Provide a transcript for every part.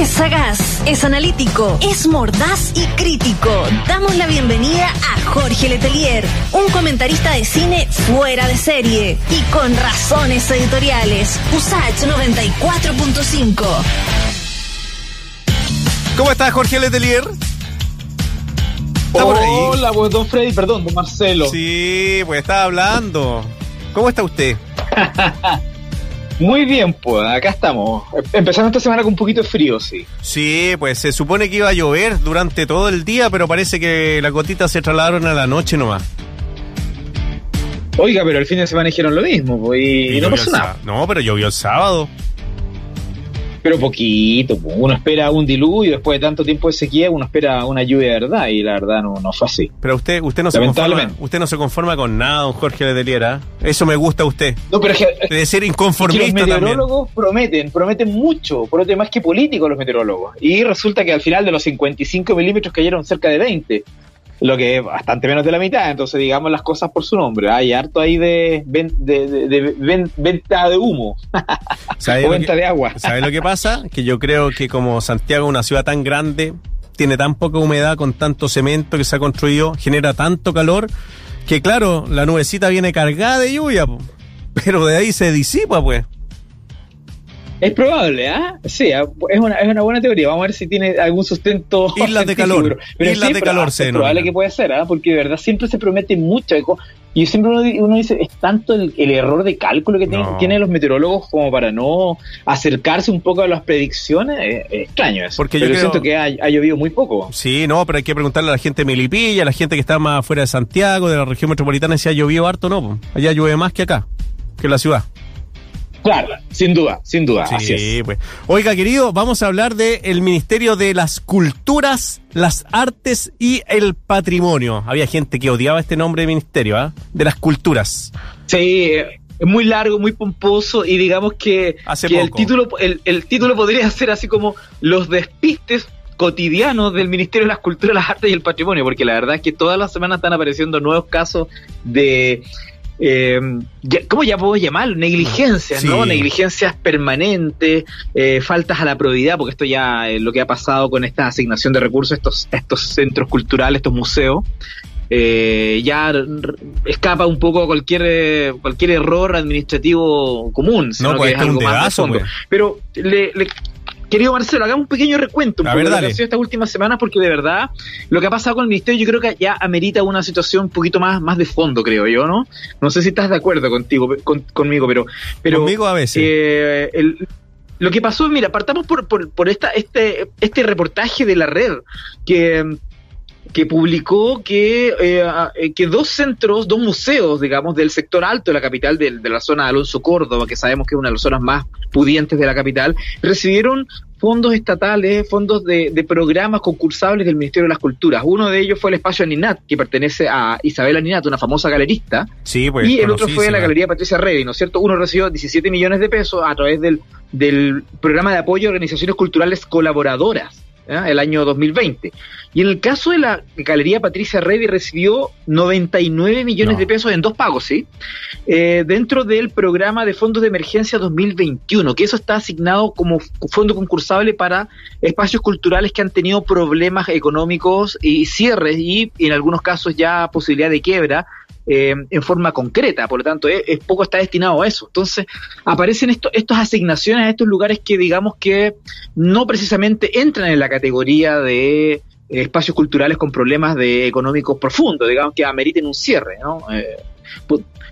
Es sagaz, es analítico, es mordaz y crítico. Damos la bienvenida a Jorge Letelier, un comentarista de cine fuera de serie y con razones editoriales. USACH 94.5. ¿Cómo estás, Jorge Letelier? ¿Está por ahí? Hola, pues, don Freddy, perdón, don Marcelo. Sí, pues estaba hablando. ¿Cómo está usted? Muy bien, pues acá estamos. Empezando esta semana con un poquito de frío, sí. Sí, pues se supone que iba a llover durante todo el día, pero parece que las gotitas se trasladaron a la noche nomás. Oiga, pero el fin de semana dijeron lo mismo, pues, y, no pasó nada. No, pero llovió el sábado. Pero poquito, uno espera un diluvio después de tanto tiempo de sequía, uno espera una lluvia de verdad y la verdad no, no fue así. Pero usted, usted no se conforma, usted no se conforma con nada, don Jorge Leteliera. Eso me gusta a usted. No, pero es que, de ser inconformista los meteorólogos prometen, prometen mucho, prometen más que políticos los meteorólogos. Y resulta que al final de los 55 milímetros cayeron cerca de 20 lo que es bastante menos de la mitad, entonces digamos las cosas por su nombre. Hay harto ahí de, venta de humo o venta de agua. ¿Sabes lo que pasa? Que yo creo que como Santiago es una ciudad tan grande, tiene tan poca humedad con tanto cemento que se ha construido, genera tanto calor, que claro, la nubecita viene cargada de lluvia, pero de ahí se disipa pues. Es probable, ¿ah? Sí, ah, es una, es una buena teoría. Vamos a ver si tiene algún sustento. Islas de calor. Pero Islas de calor, Es probable que puede ser, ¿ah? Porque de verdad siempre se promete mucho. Y siempre uno, dice, es tanto el, error de cálculo que tienen, los meteorólogos como para no acercarse un poco a las predicciones. Es, extraño eso. Porque yo siento que ha, llovido muy poco. Sí, no, pero hay que preguntarle a la gente de Melipilla, a la gente que está más fuera de Santiago, de la región metropolitana, si ha llovido harto o no. Allá llueve más que acá, que en la ciudad. Claro, sin duda, sin duda. Sí, pues. Oiga, querido, vamos a hablar del Ministerio de las Culturas, las Artes y el Patrimonio. Había gente que odiaba este nombre de ministerio, ¿ah? De las Culturas. Sí, es muy largo, muy pomposo y digamos que, el, título, el, título podría ser así como Los despistes cotidianos del Ministerio de las Culturas, las Artes y el Patrimonio, porque la verdad es que todas las semanas están apareciendo nuevos casos de eh, ¿cómo ya puedo llamarlo? Negligencias, ¿no? Negligencias permanentes, eh, faltas a la probidad, porque esto ya es lo que ha pasado con esta asignación de recursos a estos, estos centros culturales, estos museos. Eh, ya escapa un poco cualquier cualquier error administrativo común, no, pues es algo más de pues. Pero le, Querido Marcelo, hagamos un pequeño recuento un de lo que ha sido estas últimas semanas, porque de verdad lo que ha pasado con el ministerio yo creo que ya amerita una situación un poquito más, más de fondo, creo yo, ¿no? No sé si estás de acuerdo contigo, conmigo, pero, pero conmigo a veces. Eh, lo que pasó, mira, partamos por, por, por esta, este, este reportaje de la red que que publicó que, eh, eh, que dos centros, dos museos, digamos, del sector alto de la capital, de, la zona de Alonso Córdoba, que sabemos que es una de las zonas más pudientes de la capital, recibieron fondos estatales, fondos de, programas concursables del Ministerio de las Culturas. Uno de ellos fue el espacio Aninat, que pertenece a Isabel Aninat, una famosa galerista. Sí, pues, y el otro fue la Galería Patricia Rey, ¿no es cierto? Uno recibió 17 millones de pesos a través del, del programa de apoyo a organizaciones culturales colaboradoras el año 2020. Y en el caso de la Galería Patricia Reddy recibió 99 millones de pesos en dos pagos, ¿sí? Eh, dentro del programa de fondos de emergencia 2021, que eso está asignado como fondo concursable para espacios culturales que han tenido problemas económicos y cierres y en algunos casos ya posibilidad de quiebra eh, en forma concreta, por lo tanto, es, poco está destinado a eso. Entonces, aparecen esto, estas asignaciones a estos lugares que digamos que no precisamente entran en la categoría de eh, espacios culturales con problemas de económicos profundos, digamos que ameriten un cierre, ¿no? Eh,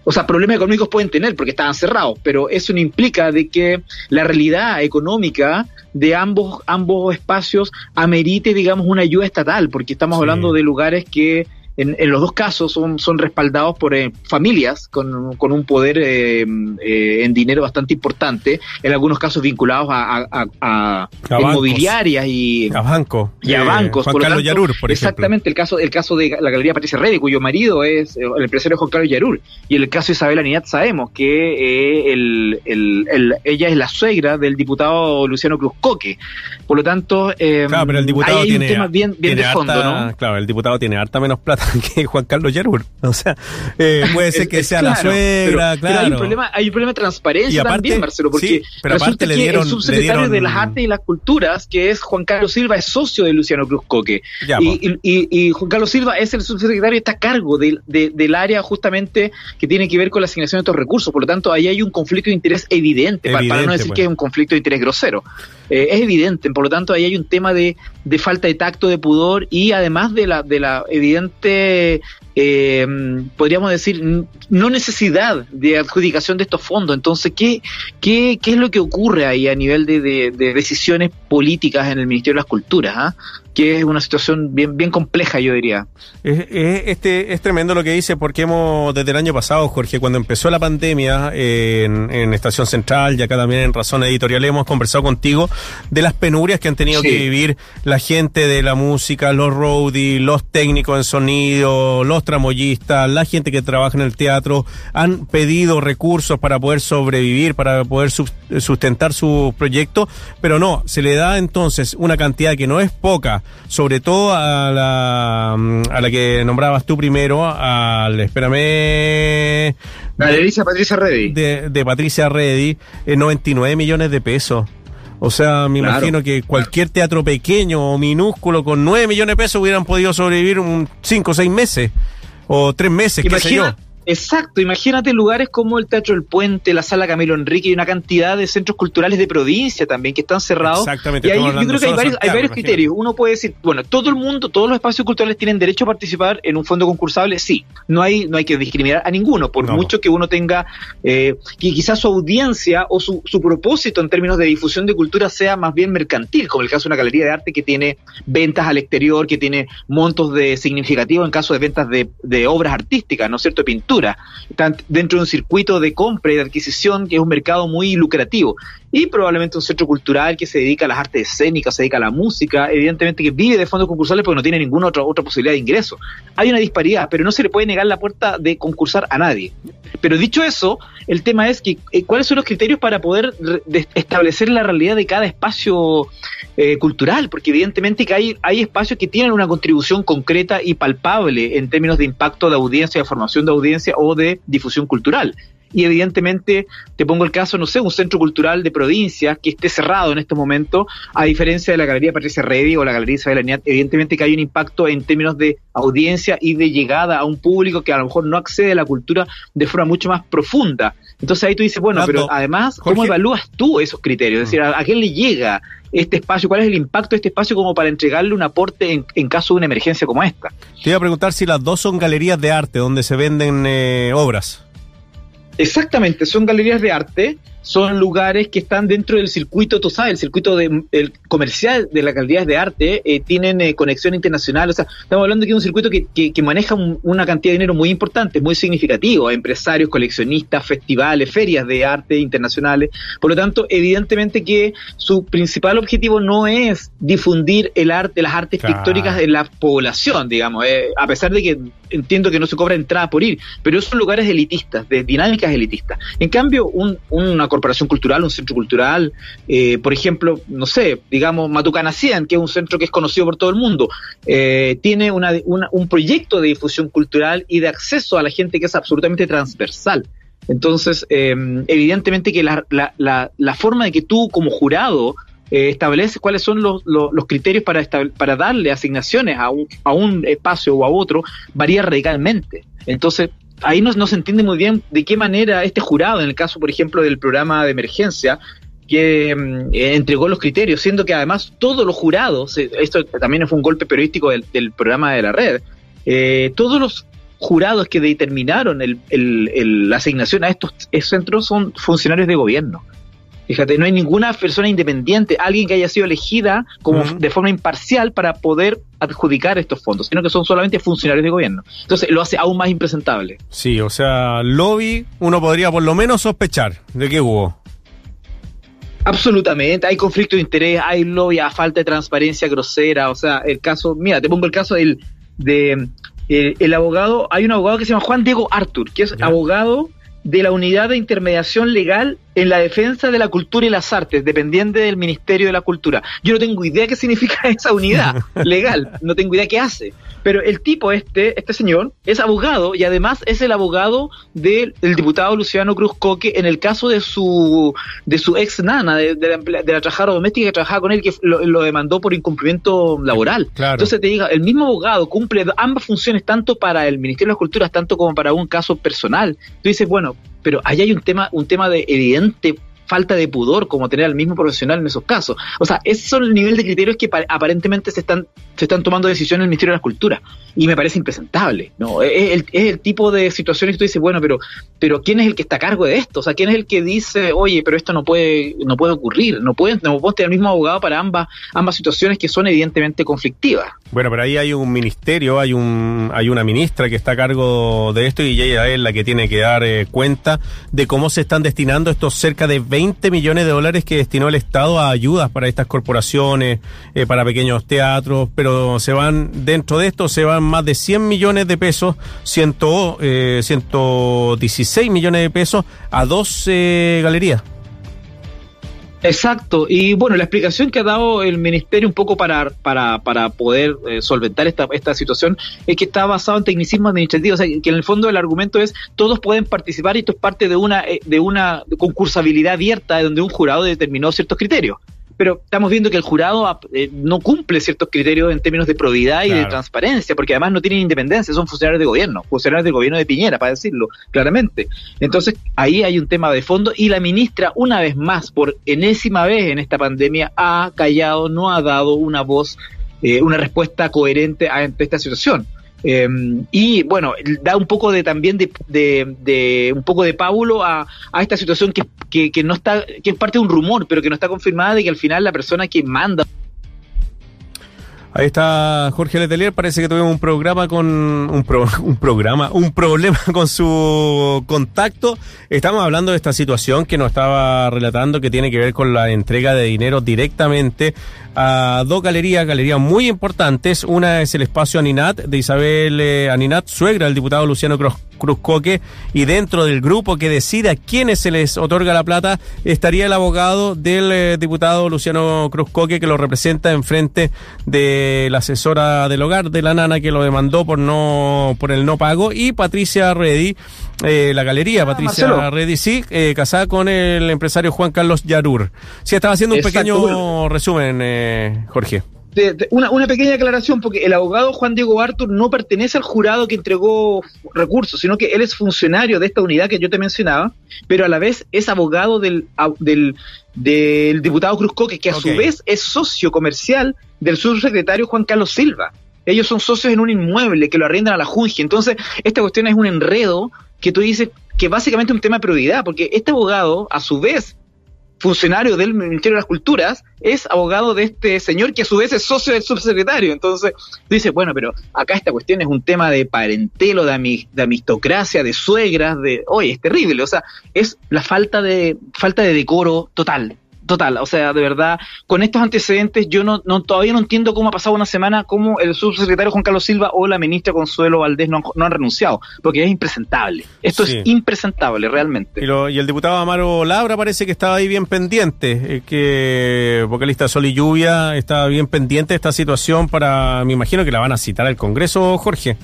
o sea, problemas económicos pueden tener porque estaban cerrados, pero eso no implica de que la realidad económica de ambos, ambos espacios amerite, digamos, una ayuda estatal, porque estamos hablando de lugares que en, en, los dos casos son, son respaldados por eh, familias con, con, un poder eh, eh, en dinero bastante importante, en algunos casos vinculados a, a, a, inmobiliarias y a, banco, y a bancos. Juan Carlos Yarur, por Exactamente, el caso, el caso de la Galería Patricia Reddy, cuyo marido es el empresario Juan Carlos Yarur. Y el caso de Isabel Aninat sabemos que el, el, ella es la suegra del diputado Luciano Cruz Coque. Por lo tanto, claro, pero el diputado hay tiene, un tema bien, bien de fondo, ¿no? Claro, el diputado tiene harta menos plata que Juan Carlos Yerbur. O sea, eh, puede ser que sea la suegra, claro. Pero hay, un problema, hay un problema de transparencia también, Marcelo, porque pero resulta le dieron, que el subsecretario de las Artes y las Culturas, que es Juan Carlos Silva, es socio de Luciano Cruz Coque. y, y, Juan Carlos Silva es el subsecretario y está a cargo de, del área justamente que tiene que ver con la asignación de estos recursos. Por lo tanto, ahí hay un conflicto de interés evidente, para, no decir pues. que es un conflicto de interés grosero. Eh, es evidente, por lo tanto, ahí hay un tema de, de falta de tacto, de pudor y además de la, de la evidente eh, podríamos decir, no necesidad de adjudicación de estos fondos. Entonces, ¿qué, qué, qué es lo que ocurre ahí a nivel de, de, decisiones políticas en el Ministerio de las Culturas? ¿ah? que es una situación bien, bien compleja, yo diría. Es, este, es tremendo lo que dice, porque hemos, desde el año pasado, Jorge, cuando empezó la pandemia en, Estación Central y acá también en Razón Editorial, hemos conversado contigo de las penurias que han tenido que vivir la gente de la música, los roadies, los técnicos en sonido, los tramoyistas, la gente que trabaja en el teatro, han pedido recursos para poder sobrevivir, para poder sustentar su proyecto, pero no, se le da entonces una cantidad que no es poca sobre todo a la, mm, a la que nombrabas tú primero, al, espérame... La de Patricia Reddy. De, Patricia Reddy, 99 millones de pesos. O sea, me imagino que cualquier teatro pequeño o minúsculo con 9 millones de pesos hubieran podido sobrevivir un 5 o 6 meses o 3 meses, qué sé yo. Exacto, imagínate lugares como el Teatro del Puente, la Sala Camilo Enrique y una cantidad de centros culturales de provincia también que están cerrados. Exactamente. Y ahí, yo creo que hay varios, hay varios criterios. Uno puede decir, bueno, todo el mundo, todos los espacios culturales tienen derecho a participar en un fondo concursable, sí. No hay, no hay que discriminar a ninguno, por mucho que uno tenga, eh, que quizás su audiencia o su, su propósito en términos de difusión de cultura sea más bien mercantil, como el caso de una galería de arte que tiene ventas al exterior, que tiene montos de significativos en caso de ventas de, de obras artísticas, ¿no es cierto?, de están dentro de un circuito de compra y de adquisición que es un mercado muy lucrativo. Y probablemente un centro cultural que se dedica a las artes escénicas, se dedica a la música, evidentemente que vive de fondos concursales porque no tiene ninguna otra, otra posibilidad de ingreso. Hay una disparidad, pero no se le puede negar la puerta de concursar a nadie. Pero dicho eso, el tema es que eh, cuáles son los criterios para poder establecer la realidad de cada espacio eh, cultural, porque evidentemente que hay, hay espacios que tienen una contribución concreta y palpable en términos de impacto de audiencia, de formación de audiencia o de difusión cultural y evidentemente te pongo el caso, no sé, un centro cultural de provincia que esté cerrado en este momento, a diferencia de la Galería Patricia Reddy o la Galería Isabel Añat, evidentemente que hay un impacto en términos de audiencia y de llegada a un público que a lo mejor no accede a la cultura de forma mucho más profunda. Entonces ahí tú dices, bueno, pero además, ¿cómo evalúas tú esos criterios? Es decir, ¿a, quién le llega este espacio? ¿Cuál es el impacto de este espacio como para entregarle un aporte en, caso de una emergencia como esta? Te iba a preguntar si las dos son galerías de arte donde se venden eh, obras. Exactamente, son galerías de arte son lugares que están dentro del circuito, tú sabes, el circuito de, el comercial de las galerías de arte, eh, tienen eh, conexión internacional, o sea, estamos hablando de que es un circuito que, que, maneja una cantidad de dinero muy importante, muy significativo, empresarios, coleccionistas, festivales, ferias de arte internacionales, por lo tanto, evidentemente que su principal objetivo no es difundir el arte, las artes pictóricas en la población, digamos, eh, a pesar de que entiendo que no se cobra entrada por ir, pero son lugares elitistas, de dinámicas elitistas. En cambio, un, una corporación cultural, un centro cultural, eh, por ejemplo, no sé, digamos Matucana 100, que es un centro que es conocido por todo el mundo, eh, tiene una, un proyecto de difusión cultural y de acceso a la gente que es absolutamente transversal. Entonces, em, evidentemente que la, la, la, forma de que tú como jurado eh, estableces cuáles son los, los, criterios para, para darle asignaciones a un, a un espacio o a otro varía radicalmente. Entonces, ahí no, no se entiende muy bien de qué manera este jurado, en el caso, por ejemplo, del programa de emergencia, que mm, eh, entregó los criterios, siendo que además todos los jurados, eh, esto también fue un golpe periodístico del, programa de la red, eh, todos los jurados que determinaron el, el, la asignación a estos centros son funcionarios de gobierno. Fíjate, no hay ninguna persona independiente, alguien que haya sido elegida como de forma imparcial para poder adjudicar estos fondos, sino que son solamente funcionarios de gobierno. Entonces lo hace aún más impresentable. Sí, o sea, lobby uno podría por lo menos sospechar de que hubo. Absolutamente, hay conflicto de interés, hay lobby, a falta de transparencia grosera, o sea, el caso, mira, te pongo el caso del, de el abogado, hay un abogado que se llama Juan Diego Artur, que es abogado de la unidad de intermediación legal en la defensa de la cultura y las artes, dependiente del Ministerio de la Cultura. Yo no tengo idea qué significa esa unidad legal, no tengo idea qué hace. Pero el tipo este, este señor, es abogado y además es el abogado del, diputado Luciano Cruz Coque en el caso de su de su ex nana, de, la, trabajadora doméstica que trabajaba con él, que lo, demandó por incumplimiento laboral. Entonces te diga, el mismo abogado cumple ambas funciones tanto para el Ministerio de las Culturas, tanto como para un caso personal. Tú dices, bueno, pero ahí hay un tema, un tema de evidente falta de pudor como tener al mismo profesional en esos casos. O sea, esos son el nivel de criterios que aparentemente se están, se están tomando decisiones en el Ministerio de la Cultura. Y me parece impresentable. ¿no? Es el, es el tipo de situaciones que tú dices, bueno, pero, pero ¿quién es el que está a cargo de esto? O sea, ¿quién es el que dice, oye, pero esto no puede, no puede ocurrir? No pueden, no tener el mismo abogado para ambas, ambas situaciones que son evidentemente conflictivas. Bueno, pero ahí hay un ministerio, hay un, hay una ministra que está a cargo de esto y ella es la que tiene que dar eh, cuenta de cómo se están destinando estos cerca de 20 20 millones de dólares que destinó el Estado a ayudas para estas corporaciones, eh, para pequeños teatros, pero se van, dentro de esto se van más de 100 millones de pesos, 100, eh, 116 millones de pesos a dos eh, galerías. Exacto, y bueno, la explicación que ha dado el ministerio un poco para, para, para poder eh, solventar esta, esta situación es que está basado en tecnicismo administrativo, o sea, que en el fondo el argumento es todos pueden participar y esto es parte de una, eh, de una concursabilidad abierta donde un jurado determinó ciertos criterios pero estamos viendo que el jurado eh, no cumple ciertos criterios en términos de probidad y de transparencia, porque además no tienen independencia, son funcionarios de gobierno, funcionarios del gobierno de Piñera, para decirlo claramente. Entonces, ahí hay un tema de fondo y la ministra, una vez más, por enésima vez en esta pandemia, ha callado, no ha dado una voz, eh, una respuesta coherente ante esta situación. Em, y bueno, da un poco de también de, de, un poco de pábulo a, a esta situación que, que, que, no está, que es parte de un rumor, pero que no está confirmada de que al final la persona que manda Ahí está Jorge Letelier, parece que tuvimos un programa con un, programa, un problema con su contacto. Estamos hablando de esta situación que nos estaba relatando que tiene que ver con la entrega de dinero directamente a dos galerías, galerías muy importantes. Una es el espacio Aninat de Isabel eh, Aninat, suegra del diputado Luciano Cruzcoque, y dentro del grupo que decide a quiénes se les otorga la plata estaría el abogado del eh, diputado Luciano Cruzcoque que lo representa en frente de la asesora del hogar de la nana que lo demandó por no por el no pago y Patricia Reddy eh, la galería, ah, Patricia Reddy, sí, eh, casada con el empresario Juan Carlos Yarur. Sí, estaba haciendo un pequeño resumen, Jorge. una, una, pequeña aclaración, porque el abogado Juan Diego Artur no pertenece al jurado que entregó recursos, sino que él es funcionario de esta unidad que yo te mencionaba, pero a la vez es abogado del, del, del diputado Cruz Coque, que a su vez es socio comercial del subsecretario Juan Carlos Silva. Ellos son socios en un inmueble que lo arriendan a la Junji. Entonces, esta cuestión es un enredo que tú dices que básicamente es un tema de prioridad, porque este abogado, a su vez, funcionario del Ministerio de las Culturas, es abogado de este señor que a su vez es socio del subsecretario. Entonces, tú dices, bueno, pero acá esta cuestión es un tema de parentelo, de, de amistocracia, de suegras, de, oye, es terrible. O sea, es la falta de, falta de decoro total total, o sea, de verdad, con estos antecedentes yo no, no todavía no entiendo cómo ha pasado una semana, cómo el subsecretario Juan Carlos Silva o la ministra Consuelo Valdés no, han, renunciado, porque es impresentable. Esto es impresentable, realmente. Y, el diputado Amaro Labra parece que estaba ahí bien pendiente, eh, que vocalista Sol y Lluvia estaba bien pendiente de esta situación para, me imagino que la van a citar al Congreso, Jorge.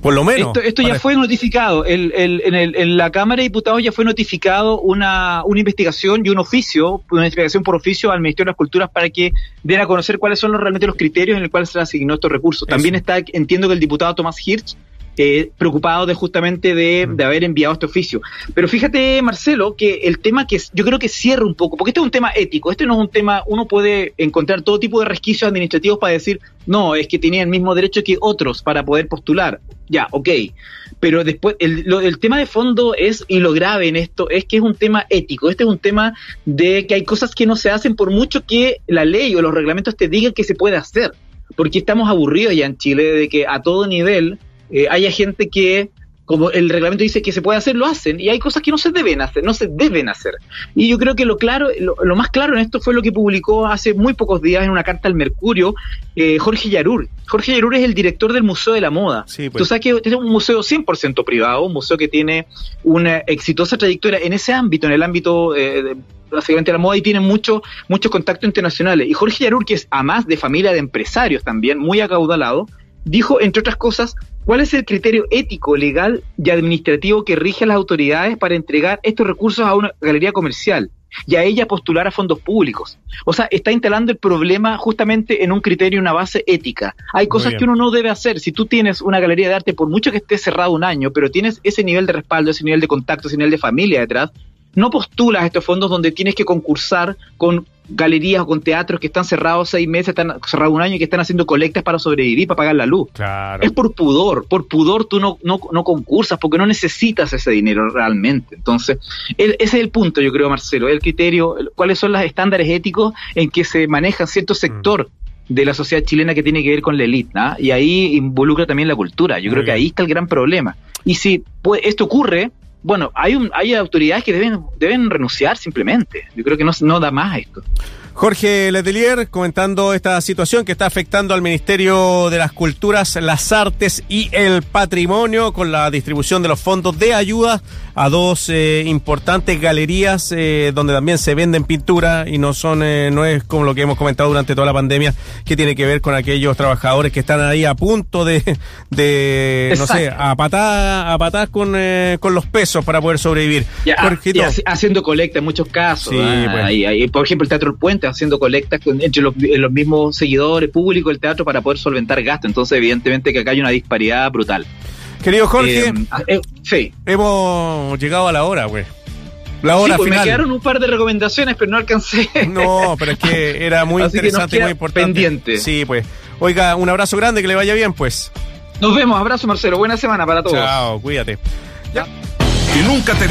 Por lo menos. Esto, ya fue notificado. El, el, en, el, en, la Cámara de Diputados ya fue notificado una, una investigación y un oficio, una investigación por oficio al Ministerio de las Culturas para que den a conocer cuáles son los, realmente los criterios en los cuales se asignó estos recursos. También está, entiendo que el diputado Tomás Hirsch eh, preocupado de justamente de, de, haber enviado este oficio. Pero fíjate, Marcelo, que el tema que yo creo que cierra un poco, porque este es un tema ético, este no es un tema, uno puede encontrar todo tipo de resquicios administrativos para decir, no, es que tenía el mismo derecho que otros para poder postular. Ya, ok. Pero después, el, el tema de fondo es, y lo grave en esto, es que es un tema ético. Este es un tema de que hay cosas que no se hacen por mucho que la ley o los reglamentos te digan que se puede hacer. Porque estamos aburridos ya en Chile de que a todo nivel eh, haya gente que como el reglamento dice que se puede hacer, lo hacen, y hay cosas que no se deben hacer, no se deben hacer. Y yo creo que lo claro, lo, más claro en esto fue lo que publicó hace muy pocos días en una carta al Mercurio eh, Jorge Yarur. Jorge Yarur es el director del Museo de la Moda. Sí, pues. Tú sabes que es un museo 100% privado, un museo que tiene una exitosa trayectoria en ese ámbito, en el ámbito eh, de, básicamente la moda y tiene muchos muchos contactos internacionales. Y Jorge Yarur, que es además de familia de empresarios también, muy acaudalado, dijo, entre otras cosas, cuál es el criterio ético, legal y administrativo que rige a las autoridades para entregar estos recursos a una galería comercial y a ella postular a fondos públicos. O sea, está instalando el problema justamente en un criterio, una base ética. Hay cosas que uno no debe hacer. Si tú tienes una galería de arte, por mucho que esté cerrado un año, pero tienes ese nivel de respaldo, ese nivel de contacto, ese nivel de familia detrás, no postulas a estos fondos donde tienes que concursar con galerías o con teatros que están cerrados seis meses, están cerrados un año y que están haciendo colectas para sobrevivir, para pagar la luz. Claro. Es por pudor, por pudor tú no, no, no concursas porque no necesitas ese dinero realmente. Entonces, el, ese es el punto, yo creo, Marcelo, el criterio, cuáles son los estándares éticos en que se maneja cierto sector. de la sociedad chilena que tiene que ver con la élite, ¿no? y ahí involucra también la cultura. Yo Muy creo que ahí está el gran problema. Y si pues, esto ocurre, bueno, hay un, hay autoridades que deben, deben renunciar simplemente. Yo creo que no, no da más esto. Jorge Letelier comentando esta situación que está afectando al Ministerio de las Culturas, las Artes y el Patrimonio con la distribución de los fondos de ayuda a dos eh, importantes galerías eh, donde también se venden pintura y no son eh, no es como lo que hemos comentado durante toda la pandemia que tiene que ver con aquellos trabajadores que están ahí a punto de, de no sé, a patadas a patadas con, eh, con los pesos para poder sobrevivir. Ya, y haciendo colecta en muchos casos. Sí, ¿ah? pues. Ahí- ahí, por ejemplo, el Teatro El Puente haciendo colectas con- entre los, eh, los mismos seguidores públicos del teatro para poder solventar gastos. Entonces, evidentemente que acá hay una disparidad brutal. querido Jorge, Eh, eh, sí. hemos llegado a la hora, güey. La hora Sí, pues me final. quedaron un par de recomendaciones, pero no alcancé. No, pero es que era muy interesante y muy importante. pendiente. Sí, pues. Oiga, un abrazo grande, que le vaya bien, pues. Nos vemos, abrazo Marcelo, buena semana para todos. Chao, cuídate. Que nunca te.